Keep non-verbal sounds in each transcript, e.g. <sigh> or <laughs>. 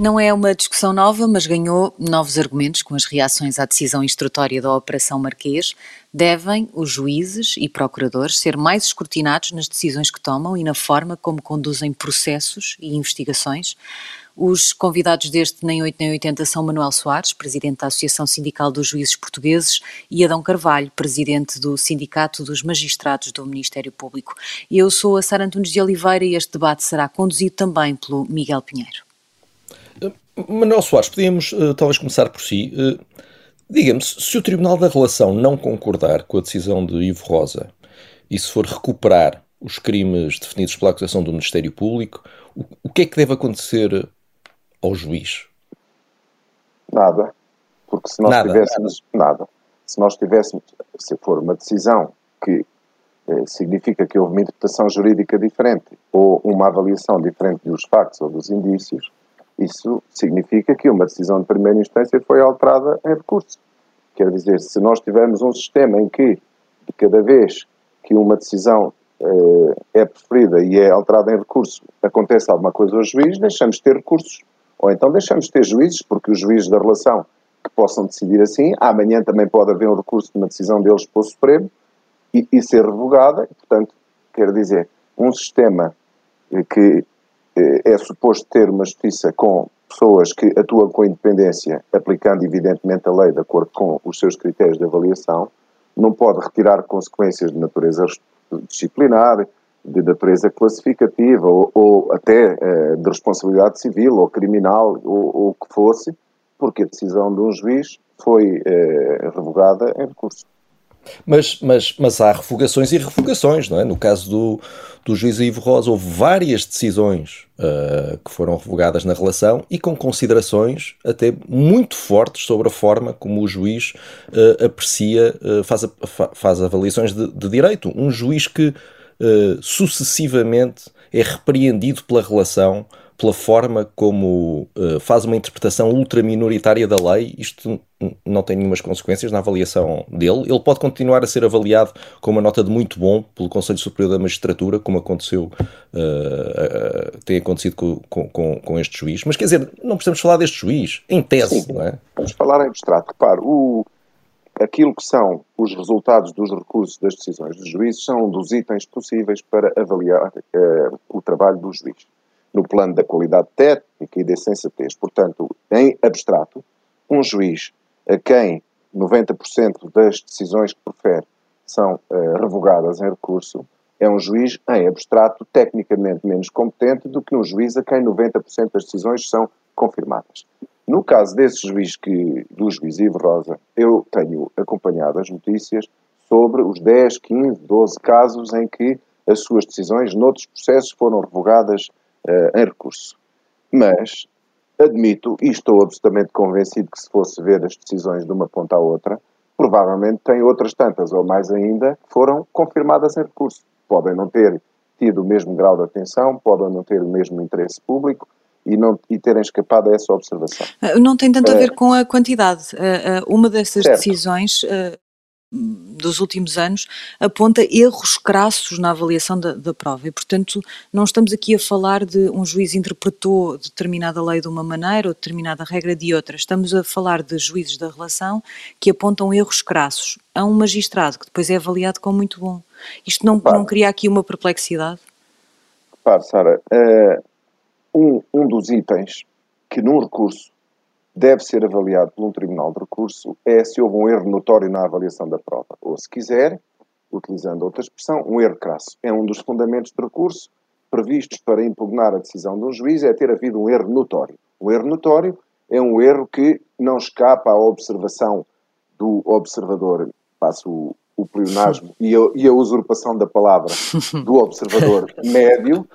Não é uma discussão nova, mas ganhou novos argumentos com as reações à decisão instrutória da Operação Marquês. Devem os juízes e procuradores ser mais escrutinados nas decisões que tomam e na forma como conduzem processos e investigações. Os convidados deste Nem 8 Nem 80 são Manuel Soares, presidente da Associação Sindical dos Juízes Portugueses, e Adão Carvalho, presidente do Sindicato dos Magistrados do Ministério Público. Eu sou a Sara Antunes de Oliveira e este debate será conduzido também pelo Miguel Pinheiro. Manuel Soares, podíamos uh, talvez começar por si. Uh, Diga-me, se o Tribunal da Relação não concordar com a decisão de Ivo Rosa e se for recuperar os crimes definidos pela acusação do Ministério Público, o, o que é que deve acontecer ao juiz? Nada. Porque se nós nada, tivéssemos. Nada. nada. Se nós tivéssemos. Se for uma decisão que eh, significa que houve uma interpretação jurídica diferente ou uma avaliação diferente dos factos ou dos indícios, isso significa que uma decisão de primeira instância foi alterada em recurso. Quer dizer, se nós tivermos um sistema em que, de cada vez que uma decisão eh, é preferida e é alterada em recurso, acontece alguma coisa ao juiz, deixamos de ter recursos. Ou então deixamos de ter juízes, porque os juízes da relação que possam decidir assim, amanhã também pode haver um recurso de uma decisão deles para o Supremo e, e ser revogada. Portanto, quer dizer, um sistema que é suposto ter uma justiça com pessoas que atuam com independência, aplicando evidentemente a lei de acordo com os seus critérios de avaliação, não pode retirar consequências de natureza disciplinar, de natureza classificativa ou, ou até eh, de responsabilidade civil ou criminal ou, o que fosse, porque a decisão de um juiz foi eh, revogada em recurso. Mas, mas, mas há revogações e revogações, não é? No caso do, do juiz Ivo Rosa, houve várias decisões uh, que foram revogadas na relação e com considerações até muito fortes sobre a forma como o juiz uh, aprecia, uh, faz, a, faz avaliações de, de, direito. Um juiz que sucessivamente é repreendido pela relação pela forma como uh, faz uma interpretação ultraminoritária da lei, isto não tem nenhumas consequências na avaliação dele. Ele pode continuar a ser avaliado com uma nota de muito bom pelo Conselho Superior da Magistratura, como aconteceu, uh, uh, tem acontecido com, com, com, este juiz. Mas quer dizer, não precisamos falar deste juiz, em tese, Sim, não é? Vamos falar em abstrato. Repare, o, aquilo que são os resultados dos recursos das decisões dos juízes são um dos itens possíveis para avaliar o trabalho do juiz no plano da qualidade técnica e da sensatez. Portanto, em abstrato, um juiz a quem 90% das decisões que profere são uh, revogadas em recurso, é um juiz em abstrato tecnicamente menos competente do que um juiz a quem 90% das decisões são confirmadas. No caso desse juiz que, do juiz Ivo Rosa, eu tenho acompanhado as notícias sobre os 10, 15, 12 casos em que as suas decisões noutros processos foram revogadas uh, em recurso. Mas admito e estou absolutamente convencido que se fosse ver as decisões de uma ponta à outra, provavelmente tem outras tantas ou mais ainda que foram confirmadas em recurso. Podem não ter tido o mesmo grau de atenção, podem não ter o mesmo interesse público e, não, e terem escapado a essa observação. Eh, não tem tanto a ver com a quantidade. Uma dessas certo. decisões dos últimos anos aponta erros crassos na avaliação da, da, prova e, portanto, não estamos aqui a falar de um juiz interpretou determinada lei de uma maneira ou determinada regra de outra. Estamos a falar de juízes da relação que apontam erros crassos a um magistrado que depois é avaliado como muito bom. Isto não, não cria aqui uma perplexidade? Repare, Sara, uh, um, um dos itens que num recurso deve ser avaliado por um tribunal de recurso é se houve um erro notório na avaliação da prova. Ou, se quiser, utilizando outra expressão, um erro crasso. É um dos fundamentos de recurso previstos para impugnar a decisão de um juiz, é ter havido um erro notório. Um erro notório é um erro que não escapa à observação do observador, passo o, o pleonasmo e a, e a usurpação da palavra do observador <laughs> médio,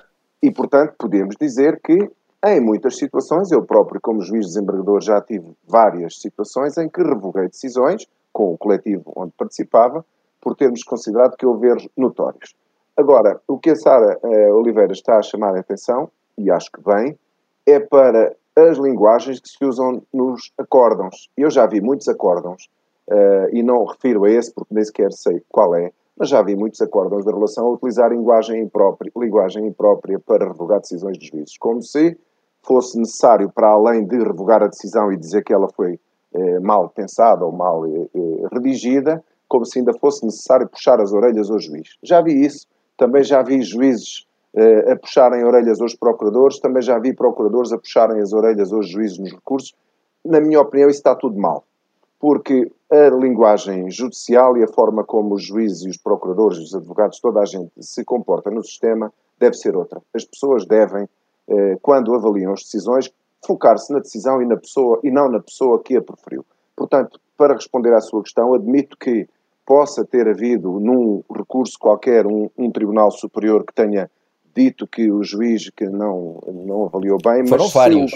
e, portanto, podemos dizer que em muitas situações, eu próprio, como juiz desembargador, já tive várias situações em que revoguei decisões, com o coletivo onde participava, por termos considerado que houve erros notórios. Agora, o que a Sara eh, Oliveira está a chamar a atenção, e acho que bem, é para as linguagens que se usam nos acórdãos. Eu já vi muitos acórdãos, eh, e não refiro a esse porque nem sequer sei qual é, mas já vi muitos acórdãos da relação a utilizar linguagem imprópria, linguagem imprópria para revogar decisões dos juízes, como se fosse necessário, para além de revogar a decisão e dizer que ela foi eh, mal pensada ou mal eh, eh, redigida, como se ainda fosse necessário puxar as orelhas ao juiz. Já vi isso, também já vi juízes eh, a puxarem orelhas aos procuradores, também já vi procuradores a puxarem as orelhas aos juízes nos recursos. Na minha opinião, isso está tudo mal, porque a linguagem judicial e a forma como os juízes e os procuradores, os advogados, toda a gente se comporta no sistema deve ser outra. As pessoas devem, eh, quando avaliam as decisões, focar-se na decisão e na pessoa e não na pessoa que a preferiu. Portanto, para responder à sua questão, admito que possa ter havido num recurso qualquer um, um tribunal superior que tenha dito que o juiz que não, não avaliou bem, Foram mas vários.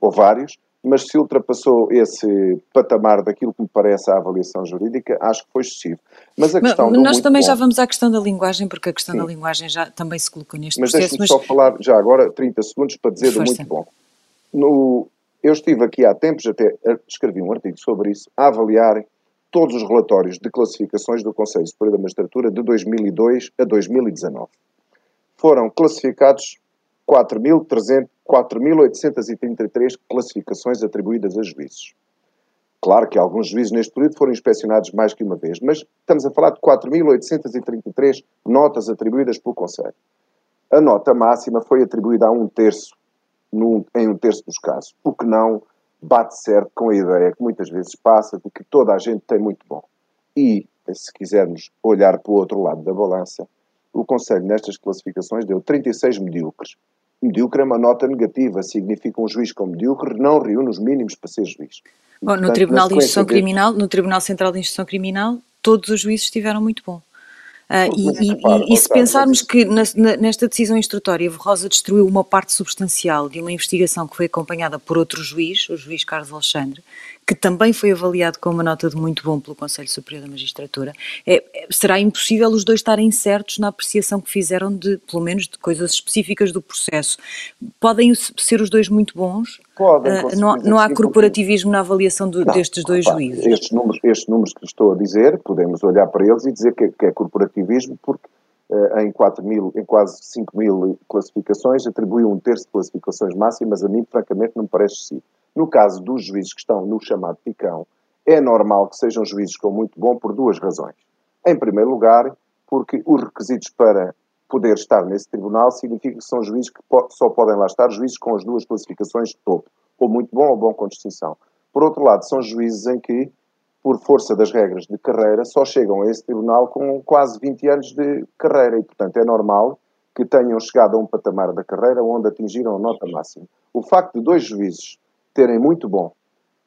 ou vários, mas se ultrapassou esse patamar daquilo que me parece a avaliação jurídica, acho que foi excessivo. Mas a questão mas, nós também bom, já vamos à questão da linguagem, porque a questão sim. da linguagem já também se colocou neste mas processo. Mas deixe-me só falar já agora 30 segundos para dizer do muito bom. No, eu estive aqui há tempos, até escrevi um artigo sobre isso, a avaliar todos os relatórios de classificações do Conselho Superior da Magistratura de 2002 a 2019. Foram classificados 4.833 classificações atribuídas a juízes. Claro que alguns juízes neste período foram inspecionados mais que uma vez, mas estamos a falar de 4.833 notas atribuídas pelo Conselho. A nota máxima foi atribuída a um terço, num, em um terço dos casos, o que não bate certo com a ideia que muitas vezes passa de que toda a gente tem muito bom. E, se quisermos olhar para o outro lado da balança, o Conselho nestas classificações deu 36 medíocres. Medíocre é uma nota negativa, significa um juiz com medíocre não reúne os mínimos para ser juiz. Bom, no Tribunal de Instrução de... Criminal, no Tribunal Central de Instrução Criminal, todos os juízes estiveram muito bom. Uh, e, e, e, se pensarmos que na, nesta decisão instrutória Rosa destruiu uma parte substancial de uma investigação que foi acompanhada por outro juiz, o juiz Carlos Alexandre, que também foi avaliado com uma nota de muito bom pelo Conselho Superior da Magistratura, é, é, será impossível os dois estarem certos na apreciação que fizeram de, pelo menos, de coisas específicas do processo. Podem ser os dois muito bons? Podem. Uh, não, não há corporativismo na avaliação do, não, destes dois juízes? Estes números, estes números que estou a dizer, podemos olhar para eles e dizer que, que é corporativismo porque uh, em, 4 mil, em quase 5 mil classificações atribuiu um terço de classificações máximas, a mim francamente não me parece excessivo. No caso dos juízes que estão no chamado picão, é normal que sejam juízes com muito bom por duas razões. Em primeiro lugar, porque os requisitos para poder estar nesse tribunal significa que são juízes que só podem lá estar juízes com as duas classificações de topo, ou muito bom ou bom com distinção. Por outro lado, são juízes em que, por força das regras de carreira, só chegam a esse tribunal com quase 20 anos de carreira e, portanto, é normal que tenham chegado a um patamar da carreira onde atingiram a nota máxima. O facto de dois juízes terem muito bom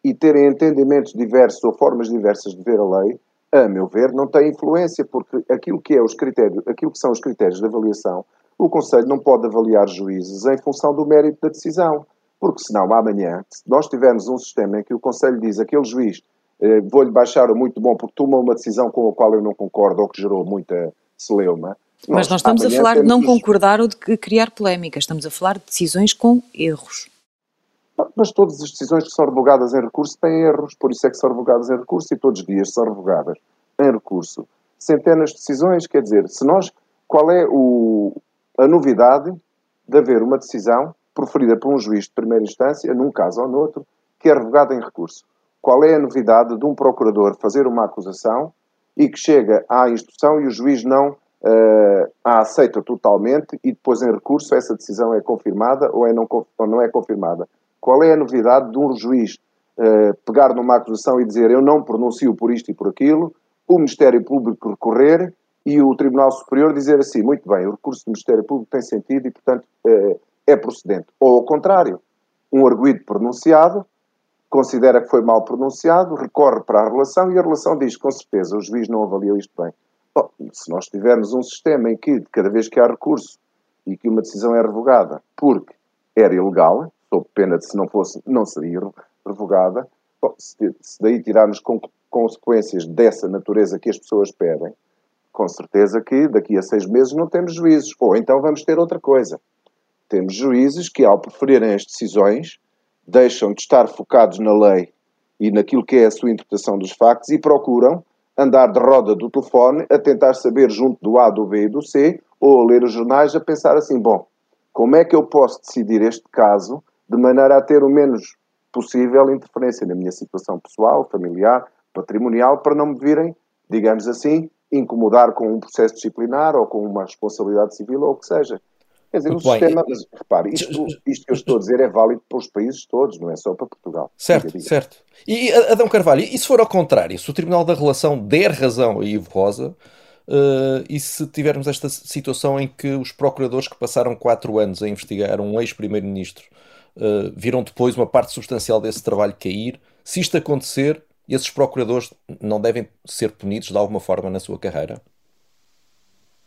e terem entendimentos diversos ou formas diversas de ver a lei, a meu ver, não tem influência, porque aquilo que, é os critérios, aquilo que são os critérios de avaliação, o Conselho não pode avaliar juízes em função do mérito da decisão. Porque senão, amanhã, se nós tivermos um sistema em que o Conselho diz aquele juiz eh, vou-lhe baixar o muito bom porque toma uma decisão com a qual eu não concordo ou que gerou muita celeuma. Mas nós estamos a falar de não concordar ou de criar polémica, estamos a falar de decisões com erros. Mas todas as decisões que são revogadas em recurso têm erros, por isso é que são revogadas em recurso e todos os dias são revogadas em recurso. Centenas de decisões, quer dizer, se nós, qual é o, a novidade de haver uma decisão proferida por um juiz de primeira instância, num caso ou noutro, que é revogada em recurso? Qual é a novidade de um procurador fazer uma acusação e que chega à instrução e o juiz não uh, a aceita totalmente e depois em recurso essa decisão é confirmada ou, é não, ou não é confirmada? Qual é a novidade de um juiz uh, pegar numa acusação e dizer eu não pronuncio por isto e por aquilo, o Ministério Público recorrer e o Tribunal Superior dizer assim, muito bem, o recurso do Ministério Público tem sentido e, portanto, uh, é procedente. Ou ao contrário, um arguído pronunciado considera que foi mal pronunciado, recorre para a relação e a relação diz, com certeza, o juiz não avaliou isto bem. Bom, se nós tivermos um sistema em que, cada vez que há recurso e que uma decisão é revogada porque era ilegal, sob pena de se não fosse, não seria revogada. Bom, se, daí tirarmos consequências dessa natureza que as pessoas pedem, com certeza que daqui a seis meses não temos juízes. Ou então vamos ter outra coisa. Temos juízes que, ao preferirem as decisões, deixam de estar focados na lei e naquilo que é a sua interpretação dos factos e procuram andar de roda do telefone a tentar saber junto do A, do B e do C, ou a ler os jornais a pensar assim, bom, Como é que eu posso decidir este caso de maneira a ter o menos possível interferência na minha situação pessoal, familiar, patrimonial, para não me virem, digamos assim, incomodar com um processo disciplinar ou com uma responsabilidade civil ou o que seja. Quer dizer, Muito o bem. sistema, mas repare, isto, isto que eu estou a dizer é válido para os países todos, não é só para Portugal. Certo, diga, diga. certo. E Adão Carvalho, e se for ao contrário, se o Tribunal da Relação der razão a Ivo Rosa, uh, e se tivermos esta situação em que os procuradores que passaram quatro anos a investigar um ex-primeiro-ministro uh, viram depois uma parte substancial desse trabalho cair, se isto acontecer, esses procuradores não devem ser punidos de alguma forma na sua carreira?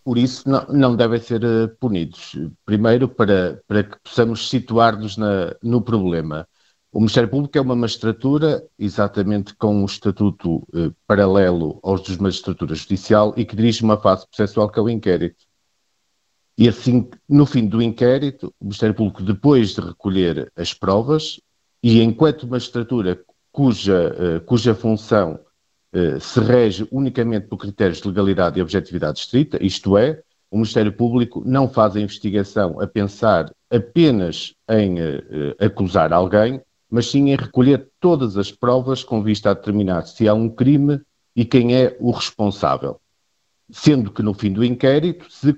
por isso não, não devem ser uh, punidos. Primeiro, para, para que possamos situar-nos no problema. O Ministério Público é uma magistratura exatamente com um estatuto uh, paralelo aos dos magistratura judicial e que dirige uma fase processual que é o inquérito. E assim, no fim do inquérito, o Ministério Público, depois de recolher as provas, e enquanto magistratura cuja, uh, cuja função eh, se rege unicamente por critérios de legalidade e objetividade estrita, isto é, o Ministério Público não faz a investigação a pensar apenas em uh, acusar alguém, mas sim em recolher todas as provas com vista a determinar se há um crime e quem é o responsável. Sendo que no fim do inquérito, se,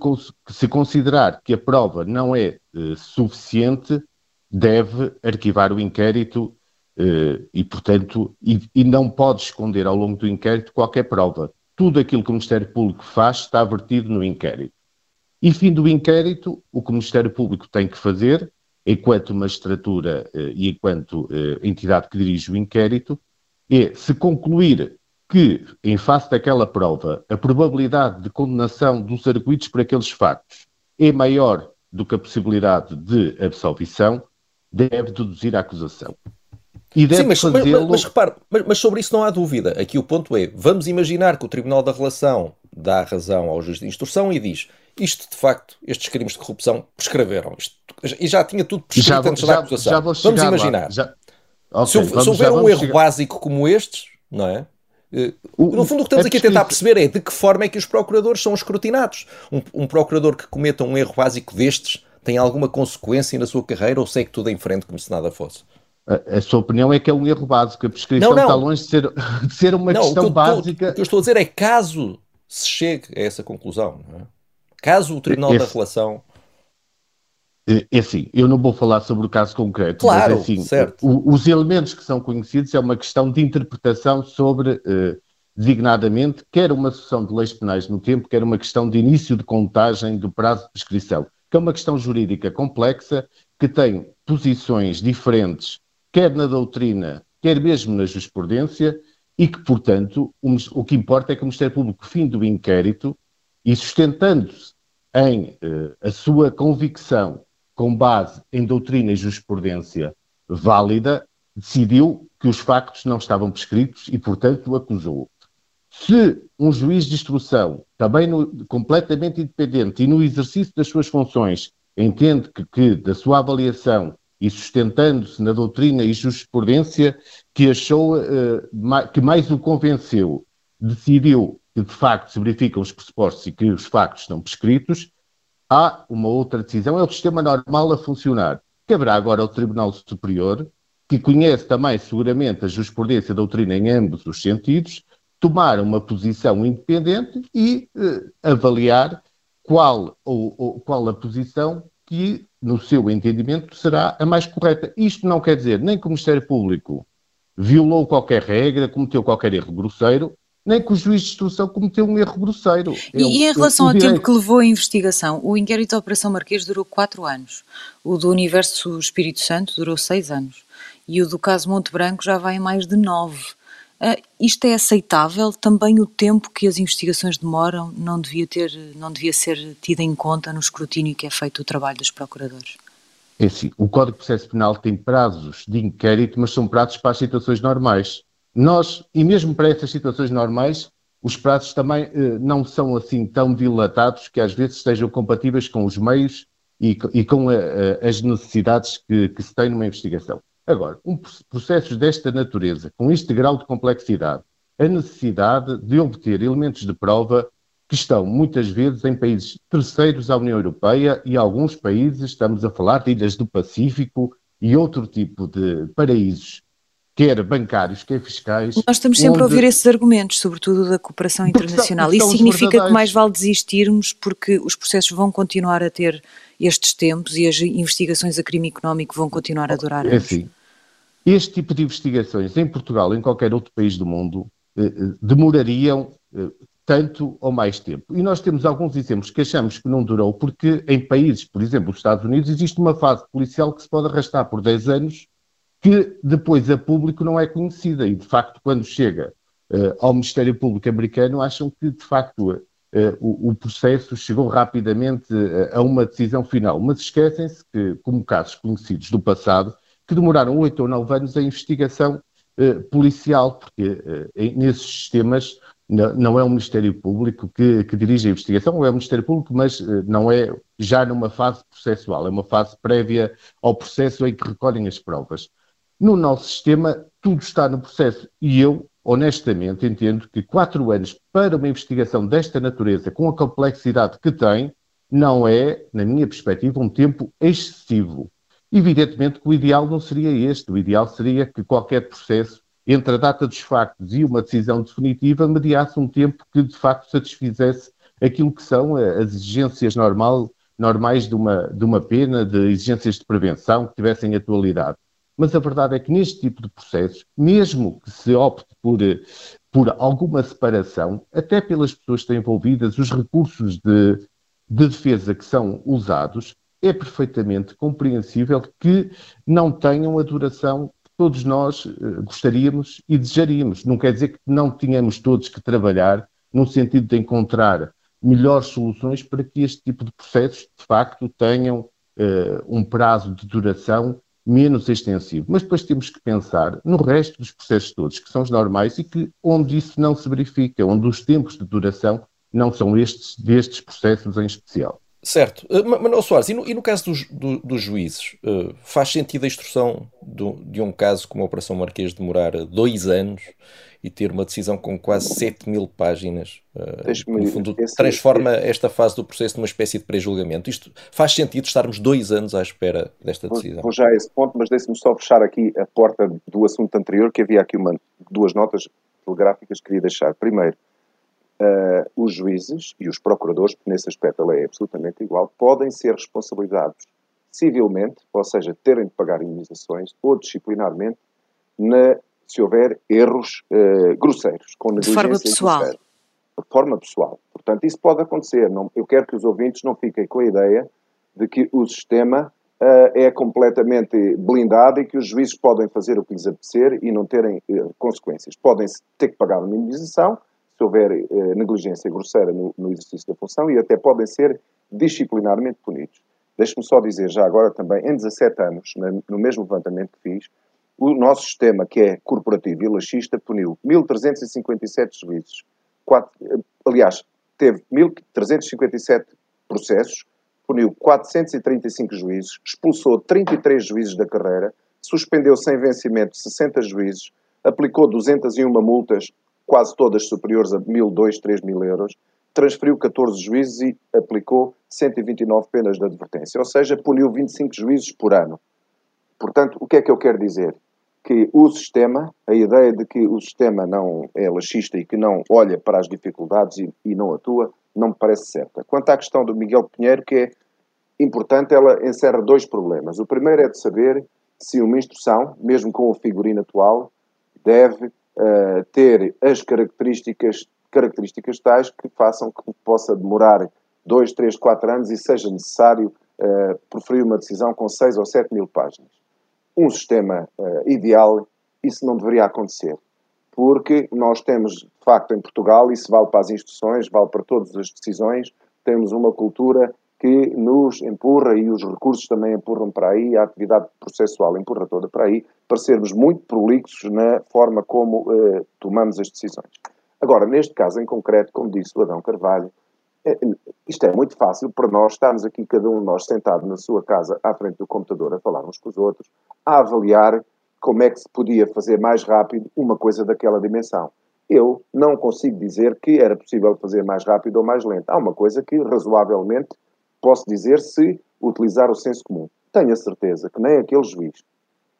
se considerar que a prova não é uh, suficiente, deve arquivar o inquérito Uh, e, portanto, e, e, não pode esconder ao longo do inquérito qualquer prova. Tudo aquilo que o Ministério Público faz está vertido no inquérito. E, fim do inquérito, o que o Ministério Público tem que fazer, enquanto magistratura uh, e enquanto uh, entidade que dirige o inquérito, é se concluir que, em face daquela prova, a probabilidade de condenação dos arguídos por aqueles factos é maior do que a possibilidade de absolvição, deve deduzir a acusação. E deve Sim, mas, mas, mas repare, mas, mas, sobre isso não há dúvida. Aqui o ponto é: vamos imaginar que o Tribunal da Relação dá razão ao juiz de instrução e diz isto de facto, estes crimes de corrupção prescreveram. Isto, e já tinha tudo prescrito já, antes já, da acusação. vamos imaginar. Já, okay, se, houver um erro chegar. básico como estes, não é? No fundo, o que estamos é aqui a tentar perceber é de que forma é que os procuradores são escrutinados. Um, um, procurador que cometa um erro básico destes tem alguma consequência na sua carreira ou segue tudo em frente como se nada fosse? A, a, sua opinião é que é um erro básico. A prescrição não, não. está longe de ser, de ser uma não, questão o que, básica. O que eu estou a dizer é caso se chegue a essa conclusão, é? caso o Tribunal Esse, da Relação. É, é assim, eu não vou falar sobre o caso concreto, claro, mas é assim, certo. Os elementos que são conhecidos é uma questão de interpretação sobre, eh, designadamente, quer uma sucessão de leis penais no tempo, quer uma questão de início de contagem do prazo de prescrição, que é uma questão jurídica complexa, que tem posições diferentes quer na doutrina, quer mesmo na jurisprudência, e que, portanto, o, o que importa é que o Ministério Público, fim do inquérito, e sustentando-se em eh, a sua convicção com base em doutrina e jurisprudência válida, decidiu que os factos não estavam prescritos e, portanto, o acusou. Se um juiz de instrução, também no, completamente independente e no exercício das suas funções, entende que, que da sua avaliação e sustentando-se na doutrina e jurisprudência que achou uh, que mais o convenceu, decidiu que de facto se verificam os pressupostos e que os factos estão prescritos, há uma outra decisão, é o sistema normal a funcionar. Caberá agora ao Tribunal Superior, que conhece também seguramente a jurisprudência e a doutrina em ambos os sentidos, tomar uma posição independente e uh, avaliar qual, ou, ou, qual a posição que no seu entendimento, será a mais correta. Isto não quer dizer nem que o Ministério Público violou qualquer regra, cometeu qualquer erro grosseiro, nem que o juiz de instrução cometeu um erro grosseiro. E, e em relação ao tempo que levou a investigação, o inquérito da Operação Marquês durou quatro anos, o do Universo Espírito Santo durou seis anos e o do caso Monte Branco já vai em mais de nove. Uh, isto é aceitável? Também o tempo que as investigações demoram não devia, ter, não devia ser tido em conta no escrutínio que é feito o trabalho dos procuradores? É assim, o Código de Processo Penal tem prazos de inquérito, mas são prazos para as situações normais. Nós, e mesmo para essas situações normais, os prazos também eh, não são assim tão dilatados que às vezes estejam compatíveis com os meios e, e com a, a, as necessidades que, que se tem numa investigação. Agora, um processos desta natureza, com este grau de complexidade, a necessidade de obter elementos de prova que estão muitas vezes em países terceiros à União Europeia e alguns países, estamos a falar de ilhas do Pacífico e outro tipo de paraísos, quer bancários, quer fiscais. Nós estamos sempre onde... a ouvir esses argumentos, sobretudo da cooperação internacional. Isso significa que mais vale desistirmos porque os processos vão continuar a ter estes tempos e as investigações a crime económico vão continuar a durar é. É assim, este tipo de investigações em Portugal, em qualquer outro país do mundo, eh, eh, demorariam eh, tanto ou mais tempo. E nós temos alguns exemplos que achamos que não durou, porque em países, por exemplo, os Estados Unidos, existe uma fase policial que se pode arrastar por 10 anos, que depois a público não é conhecida. E, de facto, quando chega uh, ao Ministério Público americano, acham que, de facto, uh, o, o, processo chegou rapidamente uh, a uma decisão final. Mas esquecem-se que, como casos conhecidos do passado, que demoraram oito ou nove anos a investigação policial, porque nesses sistemas não, é o Ministério Público que, que, dirige a investigação, ou é o Ministério Público, mas eh, não é já numa fase processual, é uma fase prévia ao processo em que recolhem as provas. No nosso sistema, tudo está no processo e eu, honestamente, entendo que quatro anos para uma investigação desta natureza, com a complexidade que tem, não é, na minha perspectiva, um tempo excessivo. Evidentemente que o ideal não seria este, o ideal seria que qualquer processo entre a data dos factos e uma decisão definitiva, mediasse um tempo que de facto satisfizesse aquilo que são eh, as exigências normal, normais de uma, de uma pena, de exigências de prevenção que tivessem atualidade. Mas a verdade é que neste tipo de processos, mesmo que se opte por, eh, por alguma separação, até pelas pessoas que estão envolvidas, os recursos de, de defesa que são usados, é perfeitamente compreensível que não tenham a duração todos nós uh, gostaríamos e desejaríamos. Não quer dizer que não tínhamos todos que trabalhar no sentido de encontrar melhores soluções para que este tipo de processos, de facto, tenham uh, um prazo de duração menos extensivo. Mas depois temos que pensar no resto dos processos todos, que são os normais e que onde isso não se verifica, onde os tempos de duração não são estes destes processos em especial. Certo. Uh, Manuel Soares, e no, e no caso dos, do, dos juízes, uh, faz sentido a instrução do, de um caso como a Operação Marquês demorar dois anos e ter uma decisão com quase 7 mil páginas? Uh, no fundo, esse, transforma esta fase do processo numa espécie de pré-julgamento. Isto faz sentido estarmos dois anos à espera desta decisão? Vou, vou já a esse ponto, mas deixe-me só fechar aqui a porta do assunto anterior, que havia aqui uma, duas notas telegráficas que queria deixar. Primeiro, uh, os juízes e os procuradores, porque nesse aspecto a lei é absolutamente igual, podem ser responsabilizados civilmente, ou seja, terem de pagar indenizações, ou disciplinarmente, na, se houver erros uh, grosseiros, com negligência De forma pessoal. Grosseira. De forma pessoal. Portanto, isso pode acontecer. Não, eu quero que os ouvintes não fiquem com a ideia de que o sistema uh, é completamente blindado e que os juízes podem fazer o que lhes apetecer e não terem uh, consequências. Podem ter que pagar uma indenização, se houver negligência grosseira no, no, exercício da função e até podem ser disciplinarmente punidos. Deixe-me só dizer já agora também, em 17 anos, no mesmo levantamento que fiz, o nosso sistema, que é corporativo e laxista, puniu 1.357 juízes. Quatro, aliás, teve 1.357 processos, puniu 435 juízes, expulsou 33 juízes da carreira, suspendeu sem vencimento 60 juízes, aplicou 201 multas quase todas superiores a mil, dois, três mil euros, transferiu 14 juízes e aplicou 129 penas de advertência, ou seja, puniu 25 juízes por ano. Portanto, o que é que eu quero dizer? Que o sistema, a ideia de que o sistema não é laxista e que não olha para as dificuldades e, e não atua, não me parece certa. Quanto à questão do Miguel Pinheiro, que é importante, ela encerra dois problemas. O primeiro é de saber se uma instrução, mesmo com o figurino atual, deve uh, ter as características, características tais que façam que possa demorar 2, 3, 4 anos e seja necessário uh, proferir uma decisão com 6 ou 7 mil páginas. Um sistema uh, ideal, isso não deveria acontecer. Porque nós temos, de facto, em Portugal, isso vale para as instruções, vale para todas as decisões, temos uma cultura que nos empurra e os recursos também empurram para aí, a atividade processual empurra toda para aí, para sermos muito prolixos na forma como uh, tomamos as decisões. Agora, neste caso em concreto, como disse o Adão Carvalho, isto é muito fácil para nós estarmos aqui, cada um de nós sentado na sua casa, à frente do computador, a falar uns com os outros, a avaliar como é que se podia fazer mais rápido uma coisa daquela dimensão. eu não consigo dizer que era possível fazer mais rápido ou mais lento. Há uma coisa que razoavelmente posso dizer se utilizar o senso comum. Tenho a certeza que nem aquele juiz,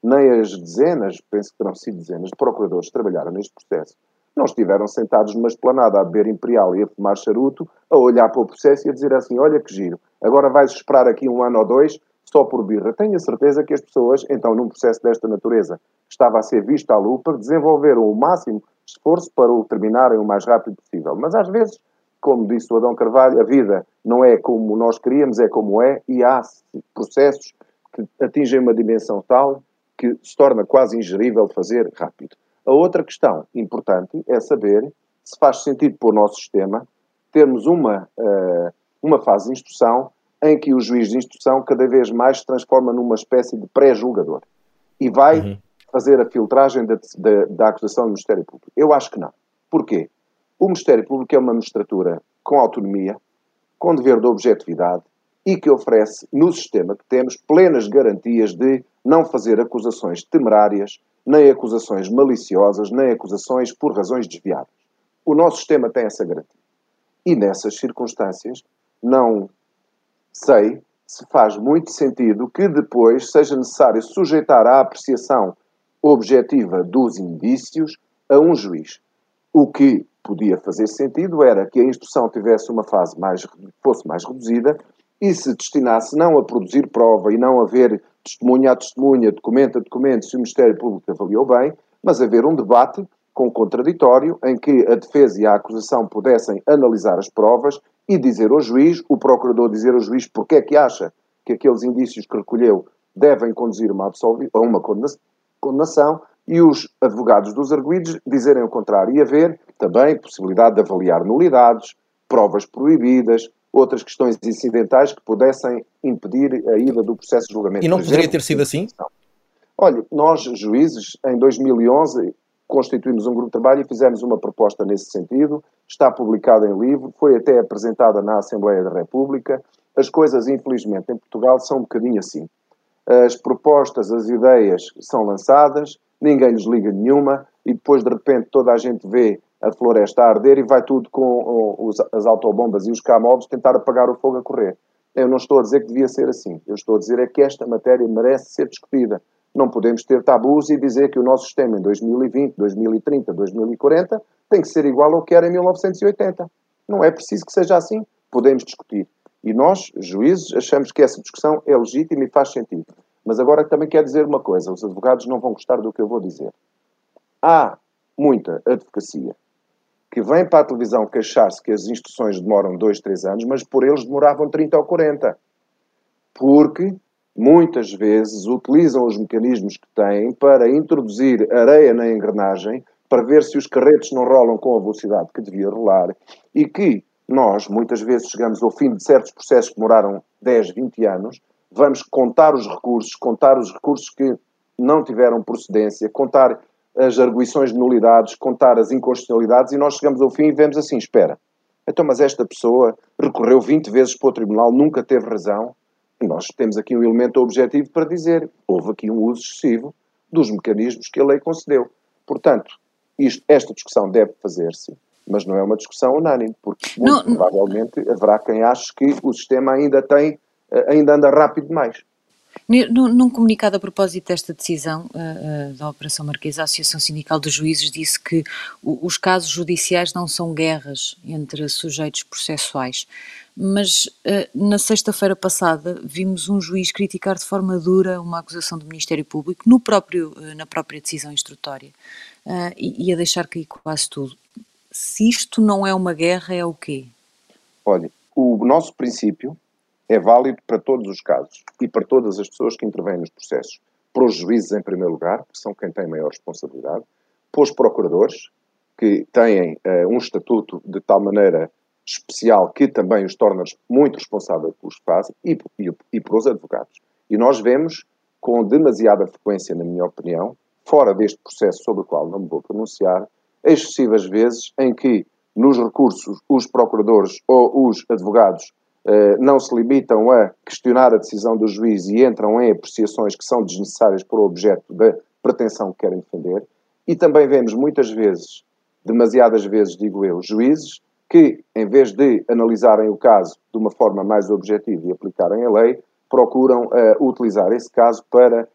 nem as dezenas, penso que terão sido dezenas, de procuradores que trabalharam neste processo, não estiveram sentados numa esplanada a beber imperial e a fumar charuto, a olhar para o processo e a dizer assim: Olha que giro, agora vais esperar aqui um ano ou dois só por birra. Tenho a certeza que as pessoas, então, num processo desta natureza, estava a ser visto à lupa, desenvolveram o máximo esforço para o terminarem o mais rápido possível. Mas às vezes, como disse o Adão Carvalho, a vida não é como nós queríamos, é como é, e há processos que atingem uma dimensão tal que se torna quase ingerível fazer rápido. A outra questão importante é saber se faz sentido para o nosso sistema termos uma, uh, uma fase de instrução em que o juiz de instrução cada vez mais se transforma numa espécie de pré-julgador e vai uhum. fazer a filtragem da, da, da, acusação do Ministério Público. Eu acho que não. Porquê? O Ministério Público é uma magistratura com autonomia, com dever de objetividade e que oferece, no sistema que temos, plenas garantias de não fazer acusações temerárias, nem acusações maliciosas, nem acusações por razões desviadas. O nosso sistema tem essa garantia. E nessas circunstâncias, não sei se faz muito sentido que depois seja necessário sujeitar a apreciação objetiva dos indícios a um juiz. O que podia fazer sentido era que a instrução tivesse uma fase mais, fosse mais reduzida e se destinasse não a produzir prova e não a ver testemunha a testemunha, documento a documento, se o Ministério Público avaliou bem, mas a ver um debate com contraditório em que a defesa e a acusação pudessem analisar as provas e dizer ao juiz, o procurador dizer ao juiz porque é que acha que aqueles indícios que recolheu devem conduzir uma a uma condenação e os advogados dos arguídos dizerem o contrário. E haver também possibilidade de avaliar nulidades, provas proibidas, outras questões incidentais que pudessem impedir a ida do processo de julgamento. E não poderia ter sido assim? Olha, nós, juízes, em 2011, constituímos um grupo de trabalho e fizemos uma proposta nesse sentido. Está publicada em livro, foi até apresentada na Assembleia da República. As coisas, infelizmente, em Portugal são um bocadinho assim. As propostas, as ideias são lançadas, ninguém lhes liga nenhuma e depois, de repente, toda a gente vê a floresta a arder e vai tudo com os, as autobombas e os camóveis tentar apagar o fogo a correr. Eu não estou a dizer que devia ser assim. Eu estou a dizer é que esta matéria merece ser discutida. Não podemos ter tabus e dizer que o nosso sistema em 2020, 2030, 2040 tem que ser igual ao que era em 1980. Não é preciso que seja assim. Podemos discutir. E nós, juízes, achamos que essa discussão é legítima e faz sentido. Mas agora também quero dizer uma coisa: os advogados não vão gostar do que eu vou dizer. Há muita advocacia que vem para a televisão queixar-se que as instruções demoram dois, três anos, mas por eles demoravam 30 ou 40. Porque muitas vezes utilizam os mecanismos que têm para introduzir areia na engrenagem para ver se os carretos não rolam com a velocidade que devia rolar e que nós, muitas vezes, chegamos ao fim de certos processos que demoraram 10, 20 anos, vamos contar os recursos, contar os recursos que não tiveram procedência, contar as arguições de nulidades, contar as inconstitucionalidades e nós chegamos ao fim e vemos assim, espera, então mas esta pessoa recorreu 20 vezes para o tribunal, nunca teve razão, nós temos aqui um elemento objetivo para dizer houve aqui um uso excessivo dos mecanismos que a lei concedeu. Portanto, isto, esta discussão deve fazer-se, mas não é uma discussão unânime, porque muito não, provavelmente haverá quem ache que o sistema ainda tem, eh, ainda anda rápido demais. Num comunicado a propósito desta decisão uh, da Operação Marquesa, a Associação Sindical dos Juízes disse que os casos judiciais não são guerras entre sujeitos processuais. Mas uh, na sexta-feira passada vimos um juiz criticar de forma dura uma acusação do Ministério Público no próprio, na própria decisão instrutória e, e a deixar cair quase tudo. Se isto não é uma guerra, é o quê? Olha, o nosso princípio é válido para todos os casos e para todas as pessoas que intervêm nos processos. Para os juízes, em primeiro lugar, que são quem tem maior responsabilidade, para os procuradores, que têm uh, um estatuto de tal maneira especial que também os torna muito responsáveis pelos que fazem, e, e, e para os advogados. E nós vemos, com demasiada frequência, na minha opinião, fora deste processo sobre o qual não me vou pronunciar, excessivas vezes em que, nos recursos, os procuradores ou os advogados não se limitam a questionar a decisão do juiz e entram em apreciações que são desnecessárias para o objeto da pretensão que querem defender. E também vemos muitas vezes demasiadas vezes, digo eu, juízes que, em vez de analisarem o caso de uma forma mais objetiva e aplicarem a lei, procuram uh, utilizar esse caso para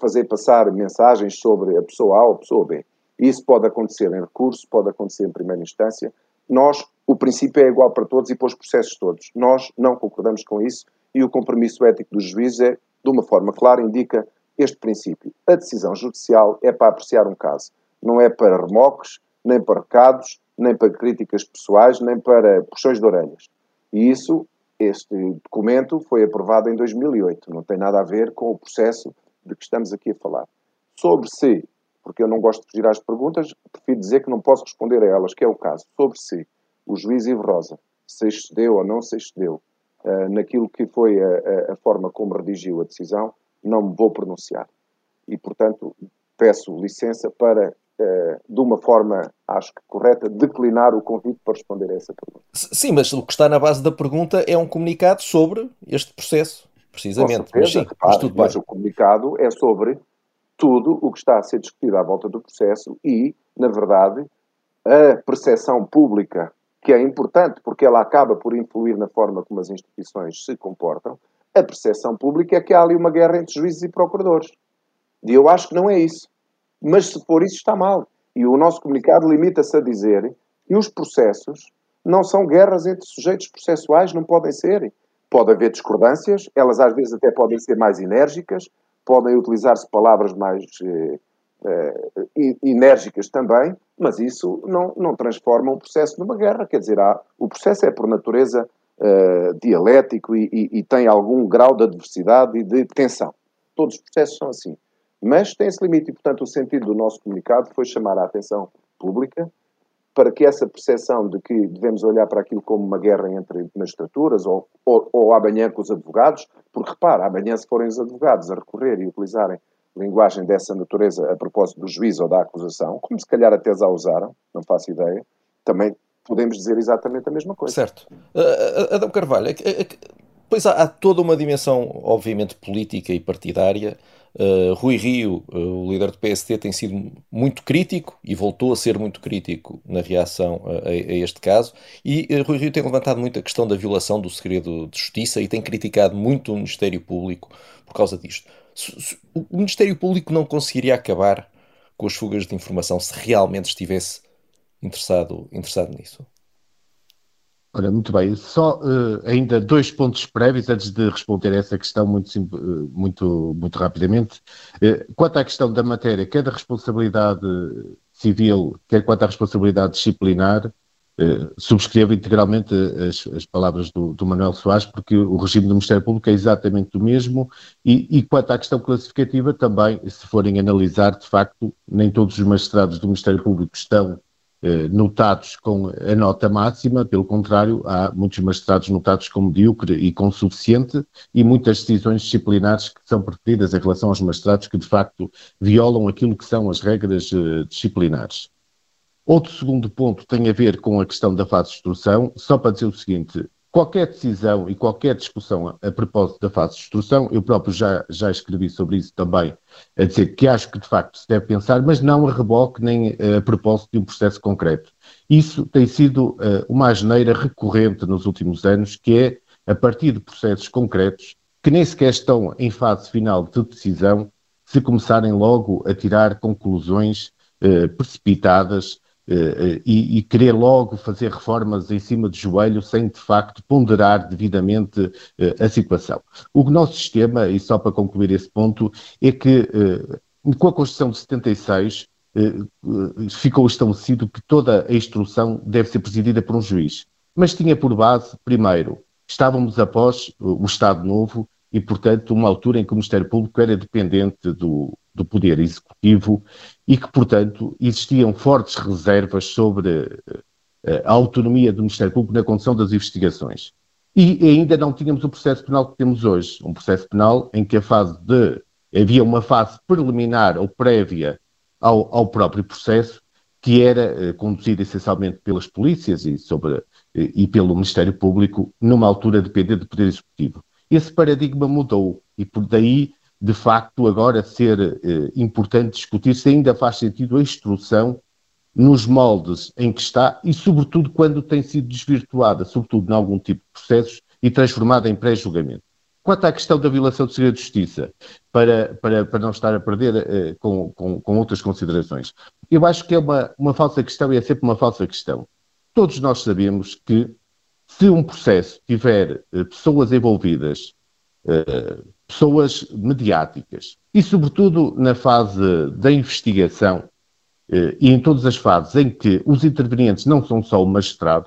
fazer passar mensagens sobre a pessoa A ou a pessoa B. Isso pode acontecer em recurso, pode acontecer em primeira instância. Nós, o princípio é igual para todos e para os processos todos. Nós não concordamos com isso e o compromisso ético dos juízes é, de uma forma clara, indica este princípio. A decisão judicial é para apreciar um caso, não é para remoques, nem para recados, nem para críticas pessoais, nem para puxões de orelhas. E isso, este documento foi aprovado em 2008, não tem nada a ver com o processo de que estamos aqui a falar. Sobre se, porque eu não gosto de fugir às perguntas, prefiro dizer que não posso responder a elas, que é o caso. Sobre se o juiz Ivo Rosa se excedeu ou não se excedeu uh, naquilo que foi a, a, forma como redigiu a decisão, não me vou pronunciar. E, portanto, peço licença para, uh, de uma forma, acho que correta, declinar o convite para responder a essa pergunta. Sim, mas o que está na base da pergunta é um comunicado sobre este processo precisamente. Certeza, mas, sim, mas, mas o comunicado é sobre tudo o que está a ser discutido à volta do processo e, na verdade, a percepção pública, que é importante porque ela acaba por influir na forma como as instituições se comportam, a percepção pública é que há ali uma guerra entre juízes e procuradores. E eu acho que não é isso. Mas se for isso, está mal. E o nosso comunicado limita-se a dizer que os processos não são guerras entre sujeitos processuais, não podem ser. Pode haver discordâncias, elas às vezes até podem ser mais enérgicas, podem utilizar-se palavras mais eh, enérgicas também, mas isso não, não transforma um processo numa guerra. Quer dizer, há, o processo é por natureza eh, dialético e, e, e, tem algum grau de adversidade e de tensão. Todos os processos são assim. Mas tem esse limite e, portanto, o sentido do nosso comunicado foi chamar a atenção pública para que essa percepção de que devemos olhar para aquilo como uma guerra entre magistraturas ou, ou, ou amanhã com os advogados, porque repara, amanhã se forem os advogados a recorrer e utilizarem linguagem dessa natureza a propósito do juiz ou da acusação, como se calhar até já usaram, não faço ideia, também podemos dizer exatamente a mesma coisa. Certo. Uh, Adão Carvalho, é, é, pois há, há, toda uma dimensão, obviamente, política e partidária Uh, Rui Rio, uh, o líder do PST, tem sido muito crítico e voltou a ser muito crítico na reação a, a, este caso. E Rui Rio tem levantado muito a questão da violação do segredo de justiça e tem criticado muito o Ministério Público por causa disto. O Ministério Público não conseguiria acabar com as fugas de informação se realmente estivesse interessado, interessado nisso? Olha, muito bem. Só uh, ainda dois pontos prévios antes de responder a essa questão muito, eh, muito, muito rapidamente. Uh, quanto à questão da matéria, quer da responsabilidade civil, quer quanto à responsabilidade disciplinar, uh, subscrevo integralmente as, as palavras do, do, Manuel Soares, porque o regime do Ministério Público é exatamente o mesmo, e, e quanto à questão classificativa também, se forem analisar, de facto, nem todos os magistrados do Ministério Público estão eh, notados com a nota máxima, pelo contrário, há muitos magistrados notados como medíocre e com suficiente e muitas decisões disciplinares que são preferidas em relação aos magistrados que de facto violam aquilo que são as regras eh, disciplinares. Outro segundo ponto tem a ver com a questão da fase de instrução, só para dizer o seguinte, qualquer decisão e qualquer discussão a, propósito da fase de instrução, eu próprio já, já escrevi sobre isso também, a dizer que acho que de facto se deve pensar, mas não a reboque nem eh, a propósito de um processo concreto. Isso tem sido uh, uma asneira recorrente nos últimos anos, que é a partir de processos concretos, que nem sequer estão em fase final de decisão, se começarem logo a tirar conclusões uh, precipitadas e, e, querer logo fazer reformas em cima de joelho sem de facto ponderar devidamente uh, a situação. O nosso sistema, e só para concluir esse ponto, é que com a Constituição de 76 ficou estabelecido que toda a instrução deve ser presidida por um juiz. Mas tinha por base, primeiro, estávamos após o Estado Novo e, portanto, uma altura em que o Ministério Público era dependente do, do Poder Executivo e que, portanto, existiam fortes reservas sobre eh, a autonomia do Ministério Público na condução das investigações. E ainda não tínhamos o processo penal que temos hoje, um processo penal em que a fase de havia uma fase preliminar ou prévia ao, ao próprio processo que era eh, conduzida essencialmente pelas polícias e, sobre, eh, e pelo Ministério Público numa altura dependente do Poder Executivo. Esse paradigma mudou e por daí de facto agora ser eh, importante discutir se ainda faz sentido a instrução nos moldes em que está e, sobretudo, quando tem sido desvirtuada, sobretudo em algum tipo de processos, e transformada em pré-julgamento. Quanto à questão da violação do segredo de justiça, para, para, para não estar a perder uh, com, com, com, outras considerações, eu acho que é uma, uma falsa questão e é sempre uma falsa questão. Todos nós sabemos que se um processo tiver uh, pessoas envolvidas, uh, pessoas mediáticas, e sobretudo na fase da investigação, e em todas as fases em que os intervenientes não são só o magistrado,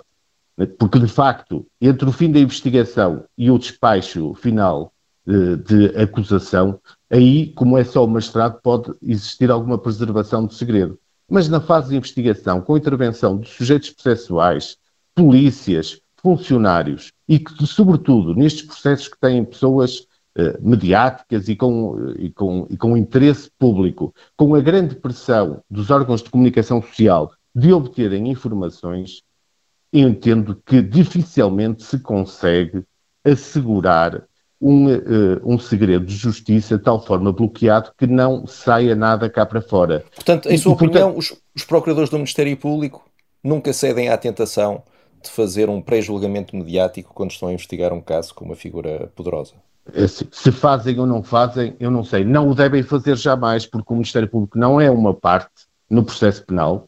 né, porque de facto, entre o fim da investigação e o despacho final de, de acusação, aí, como é só o magistrado, pode existir alguma preservação do segredo. Mas na fase de investigação, com a intervenção de sujeitos processuais, polícias, funcionários e que, sobretudo, nestes processos que têm pessoas eh, mediáticas e com, e, com, e com interesse público, com a grande pressão dos órgãos de comunicação social de obterem informações, eu entendo que dificilmente se consegue assegurar um, uh, um segredo de justiça de tal forma bloqueado que não saia nada cá para fora. Portanto, em sua e, opinião, portanto... os, os procuradores do Ministério Público nunca cedem à tentação de fazer um pré-julgamento mediático quando estão a investigar um caso com uma figura poderosa? É se fazem ou não fazem, eu não sei. Não o devem fazer jamais, porque o Ministério Público não é uma parte no processo penal.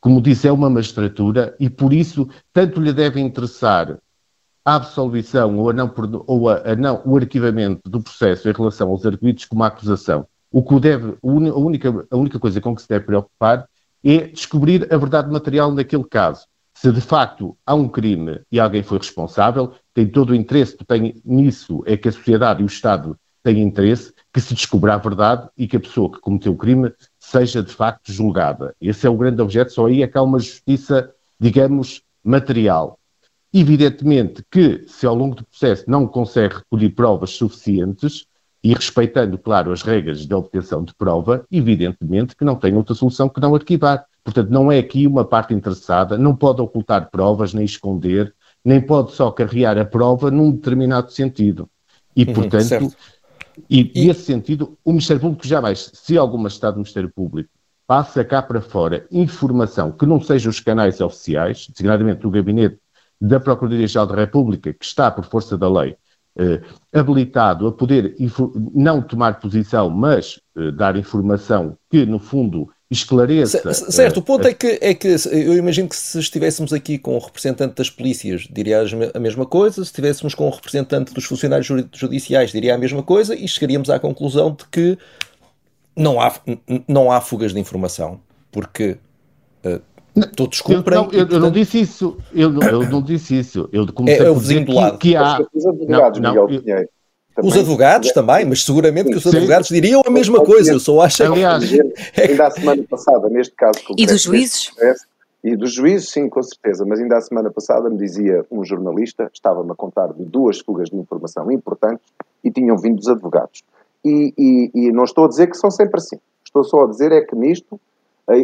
Como disse, é uma magistratura e, por isso, tanto lhe deve interessar a absolvição ou, a não, ou a, a não, o arquivamento do processo em relação aos arguidos como a acusação. O que deve, a única, a única coisa com que se deve preocupar é descobrir a verdade material naquele caso. Se de facto há um crime e alguém foi responsável, tem todo o interesse tem nisso, é que a sociedade e o Estado têm interesse que se descubra a verdade e que a pessoa que cometeu o crime seja de facto julgada. Esse é o grande objeto, só aí é que há uma justiça, digamos, material. Evidentemente que, se ao longo do processo não consegue recolher provas suficientes, e respeitando, claro, as regras de obtenção de prova, evidentemente que não tem outra solução que não arquivar. Portanto, não é aqui uma parte interessada, não pode ocultar provas, nem esconder, nem pode só carregar a prova num determinado sentido. E, uhum, portanto, e, e nesse sentido, o Ministério Público jamais, se alguma Estado do Ministério Público passa cá para fora informação que não seja os canais oficiais, designadamente o gabinete da Procuradoria-Geral da República, que está, por força da lei, eh, habilitado a poder não tomar posição, mas eh, dar informação que, no fundo, esclareça. Certo, o ponto é que, é que eu imagino que se estivéssemos aqui com o representante das polícias, diria a mesma coisa, se estivéssemos com o representante dos funcionários judiciais, diria a mesma coisa, e chegaríamos à conclusão de que não há, não há fugas de informação, porque uh, todos cumprem. Eu, não, eu, eu, não disse isso, eu, eu não disse isso. Eu comecei é, é o vizinho do lado. Que, que há... Não, não, eu, também. Os advogados também, mas seguramente que os advogados diriam a mesma coisa. Eu só acho Aliás, <laughs> que. Ainda a semana passada, neste caso. E dos juízes? E dos juízes, sim, com certeza. Mas ainda a semana passada me dizia um jornalista, estava-me a contar de duas fugas de informação importantes e tinham vindo dos advogados. E, e, e, não estou a dizer que são sempre assim. Estou só a dizer é que nisto,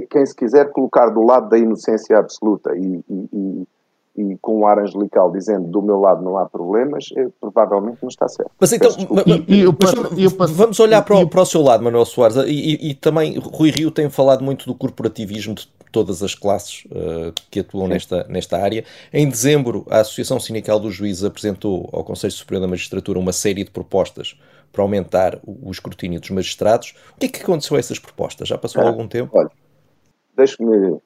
quem se quiser colocar do lado da inocência absoluta e, e e com um ar angelical dizendo do meu lado não há problemas, eh, provavelmente não está certo. Mas então, e, mas, vamos olhar para o, para o seu lado, Manuel Soares, e, e, também Rui Rio tem falado muito do corporativismo de todas as classes uh, que atuam nesta, nesta área. Em dezembro, a Associação Sindical dos Juízes apresentou ao Conselho Superior da Magistratura uma série de propostas para aumentar o, o escrutínio dos magistrados. O que é que aconteceu a essas propostas? Já passou ah, algum tempo? Olha,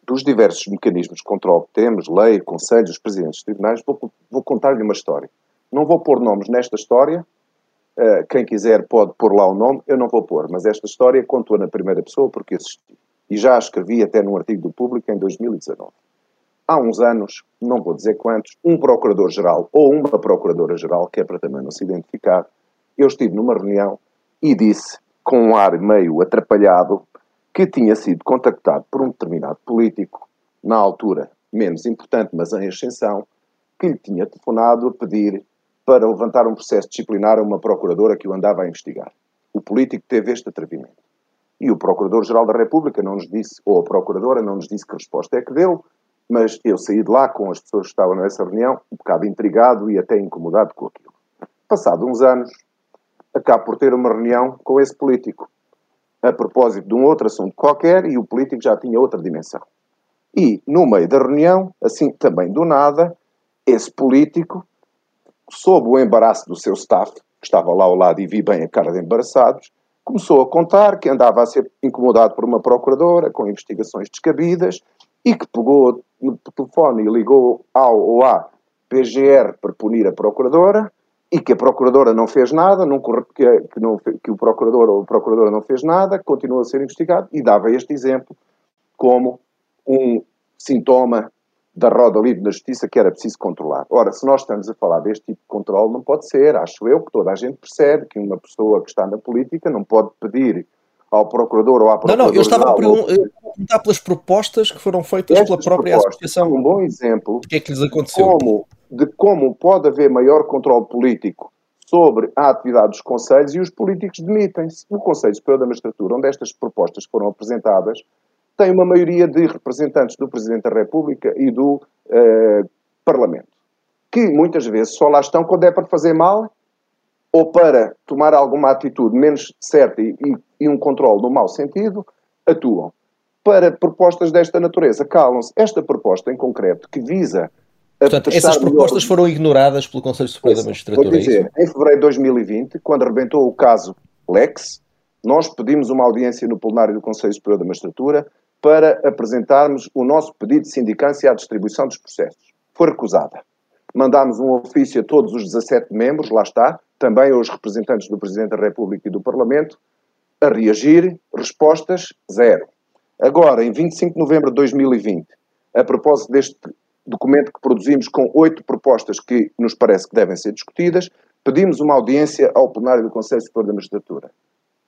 dos diversos mecanismos de controle que temos, lei, conselhos, os presidentes tribunais, vou, vou contar-lhe uma história. Não vou pôr nomes nesta história, uh, quem quiser pode pôr lá o nome, eu não vou pôr, mas esta história conto-a na primeira pessoa porque assisti. E já a escrevi até num artigo do Público em 2019. Há uns anos, não vou dizer quantos, um procurador-geral ou uma procuradora-geral, que é para também não se identificar, eu estive numa reunião e disse, com um ar meio atrapalhado, que tinha sido contactado por um determinado político, na altura menos importante, mas em ascensão, que lhe tinha telefonado a pedir para levantar um processo disciplinar a uma procuradora que o andava a investigar. O político teve este atrevimento. E o Procurador-Geral da República não nos disse, ou a Procuradora não nos disse que resposta é que deu, mas eu saí de lá com as pessoas que estavam nessa reunião, um bocado intrigado e até incomodado com aquilo. Passado uns anos, acabo por ter uma reunião com esse político a propósito de um outro assunto qualquer e o político já tinha outra dimensão. E, no meio da reunião, assim também do nada, esse político, sob o embaraço do seu staff, que estava lá ao lado e vi bem a cara de embaraçados, começou a contar que andava a ser incomodado por uma procuradora com investigações descabidas e que pegou no telefone e ligou ao ou à PGR para punir a procuradora e que a procuradora não fez nada, não, que, que, não, que o procurador ou a procuradora não fez nada, continua a ser investigado e dava este exemplo como um sintoma da roda livre da justiça que era preciso controlar. Ora, se nós estamos a falar deste tipo de controle, não pode ser. Acho eu que toda a gente percebe que uma pessoa que está na política não pode pedir ao procurador ou à procuradora... Não, não, eu estava a perguntar pelas propostas que foram feitas pela própria associação. um bom exemplo o que é que lhes aconteceu. Como, de como pode haver maior controle político sobre a atividade dos conselhos e os políticos demitem-se. O Conselho Superior da Magistratura, onde estas propostas foram apresentadas, tem uma maioria de representantes do Presidente da República e do uh, Parlamento, que muitas vezes só lá estão quando é para fazer mal ou para tomar alguma atitude menos certa e, e um controle no mau sentido, atuam. Para propostas desta natureza, calam-se. Esta proposta em concreto, que visa Portanto, essas propostas melhor... foram ignoradas pelo Conselho Superior da Magistratura. Vou é dizer, é em fevereiro de 2020, quando arrebentou o caso Lex, nós pedimos uma audiência no plenário do Conselho Superior da Magistratura para apresentarmos o nosso pedido de sindicância à distribuição dos processos. Foi recusada. Mandámos um ofício a todos os 17 membros, lá está, também aos representantes do Presidente da República e do Parlamento, a reagir, respostas zero. Agora, em 25 de novembro de 2020, a propósito deste documento que produzimos com oito propostas que nos parece que devem ser discutidas, pedimos uma audiência ao plenário do Conselho Superior da Magistratura.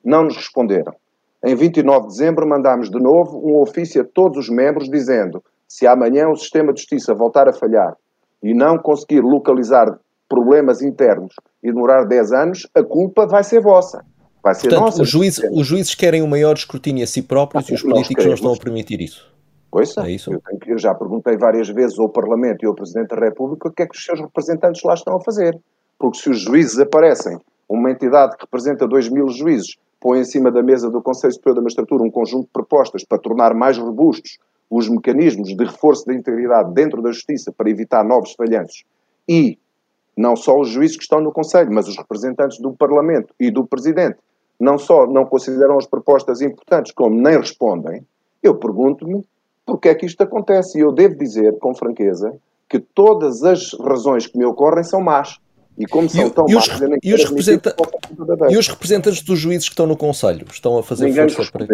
Não nos responderam. Em 29 de dezembro, mandámos de novo um ofício a todos os membros dizendo: se amanhã o sistema de justiça voltar a falhar e não conseguir localizar problemas internos e demorar 10 anos, a culpa vai ser vossa. Vai ser Portanto, nossa. Os, juízes, os juízes querem um maior escrutínio a si próprios ah, e os políticos não estão a permitir isso. Pois é, isso? Eu, eu, já perguntei várias vezes ao Parlamento e ao Presidente da República o que é que os seus representantes lá estão a fazer. Porque se os juízes aparecem, uma entidade que representa 2 mil juízes, põe em cima da mesa do Conselho Superior da Magistratura um conjunto de propostas para tornar mais robustos os mecanismos de reforço da integridade dentro da Justiça para evitar novos falhanços e não só os juízes que estão no Conselho, mas os representantes do Parlamento e do Presidente, não só não consideram as propostas importantes, como nem respondem, eu pergunto-me porque é que isto acontece. E eu devo dizer, com franqueza, que todas as razões que me ocorrem são más. E como são e, tão e os, e os, representa e os representantes dos juízes que estão no Conselho estão a fazer Ninguém força para.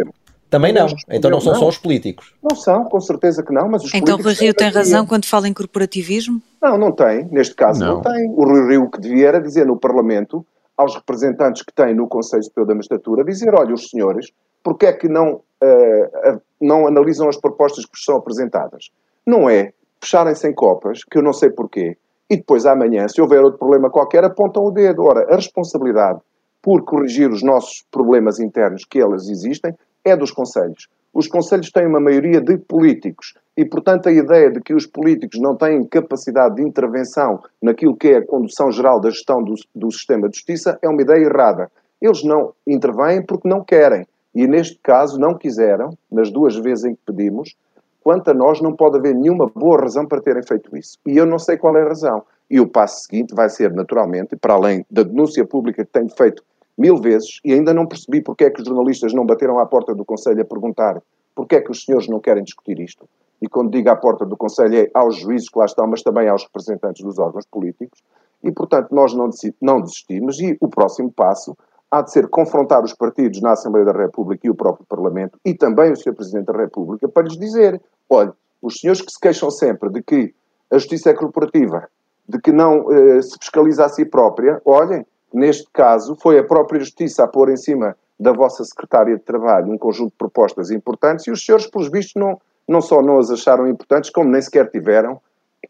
Também não. Então não são não. só os políticos. Não são, com certeza que não, mas os Então Rui Rio tem razão quando fala em corporativismo? Não, não tem. Neste caso não, não tem. O Rui Rio que devia era dizer no Parlamento aos representantes que têm no Conselho Superior da Magistratura, dizer, olha, os senhores, porque é que não, uh, não analisam as propostas que vos são apresentadas? Não é fecharem-se em copas, que eu não sei porquê, e depois amanhã, se houver outro problema qualquer, apontam o dedo. Ora, a responsabilidade por corrigir os nossos problemas internos, que elas existem, é dos Conselhos. Os Conselhos têm uma maioria de políticos e, portanto, a ideia de que os políticos não têm capacidade de intervenção naquilo que é a condução geral da gestão do, do sistema de justiça é uma ideia errada. Eles não intervêm porque não querem. E, neste caso, não quiseram, nas duas vezes em que pedimos, quanto a nós, não pode haver nenhuma boa razão para terem feito isso. E eu não sei qual é a razão. E o passo seguinte vai ser, naturalmente, para além da denúncia pública que tenho feito mil vezes, e ainda não percebi porque é que os jornalistas não bateram à porta do Conselho a perguntar porque é que os senhores não querem discutir isto. E quando digo à porta do Conselho é aos juízes que lá estão, mas também aos representantes dos órgãos políticos. E, portanto, nós não desistimos. E o próximo passo há de ser confrontar os partidos na Assembleia da República e o próprio Parlamento e também o Sr. Presidente da República para lhes dizer Olha, os senhores que se queixam sempre de que a justiça é corporativa, de que não eh, se fiscaliza a si própria, olhem, neste caso foi a própria justiça a pôr em cima da vossa secretária de Trabalho um conjunto de propostas importantes e os senhores, pelos vistos, não, não só não as acharam importantes, como nem sequer tiveram,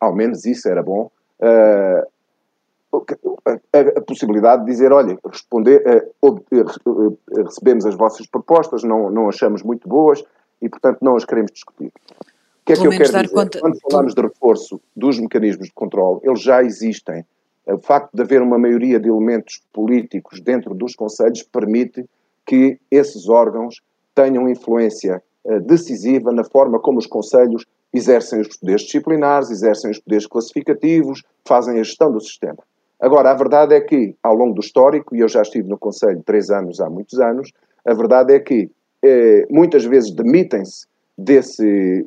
ao menos isso era bom, uh, a, possibilidade de dizer, olha, responder, uh, recebemos as vossas propostas, não, não achamos muito boas e, portanto, não as queremos discutir que é que eu quero dizer? Conta... Quando falamos de reforço dos mecanismos de controle, eles já existem. O facto de haver uma maioria de elementos políticos dentro dos conselhos permite que esses órgãos tenham influência uh, decisiva na forma como os conselhos exercem os poderes disciplinares, exercem os poderes classificativos, fazem a gestão do sistema. Agora, a verdade é que, ao longo do histórico, e eu já estive no Conselho três anos há muitos anos, a verdade é que eh, muitas vezes demitem-se desse,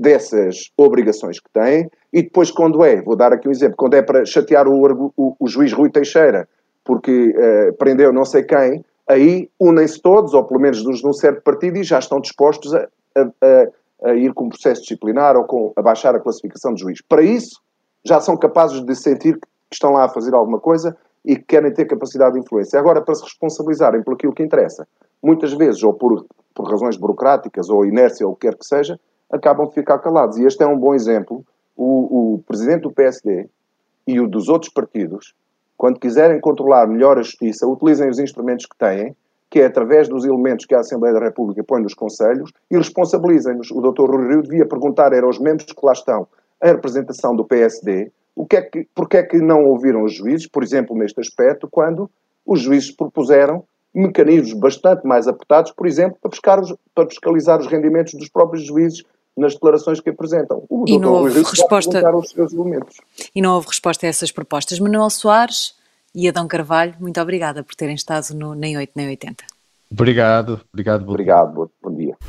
dessas obrigações que têm, e depois, quando é, vou dar aqui um exemplo, quando é para chatear o, o, o juiz Rui Teixeira, porque eh, prendeu não sei quem, aí unem-se todos, ou pelo menos de um certo partido, e já estão dispostos a, a, a, a ir com um processo disciplinar ou com, a baixar a classificação de juiz. Para isso, já são capazes de sentir que estão lá a fazer alguma coisa e que querem ter capacidade de influência. Agora, para se responsabilizarem por aquilo que interessa, muitas vezes, ou por, por razões burocráticas, ou inércia, ou o que quer que seja, acabam de ficar calados. E este é um bom exemplo. O, o presidente do PSD e o dos outros partidos, quando quiserem controlar melhor a justiça, utilizem os instrumentos que têm, que é através dos elementos que a Assembleia da República põe nos conselhos, e responsabilizem-nos. O Dr. Rui Rio devia perguntar era aos membros que lá estão, a representação do PSD, o que é que, porque é que não ouviram os juízes, por exemplo, neste aspecto, quando os juízes propuseram mecanismos bastante mais apertados, por exemplo, para, os, para fiscalizar os rendimentos dos próprios juízes nas declarações que apresentam. O e não houve resposta E não houve resposta a essas propostas. Manuel Soares e Adão Carvalho, muito obrigada por terem estado no Nem 8 Nem 80. Obrigado, obrigado. Obrigado.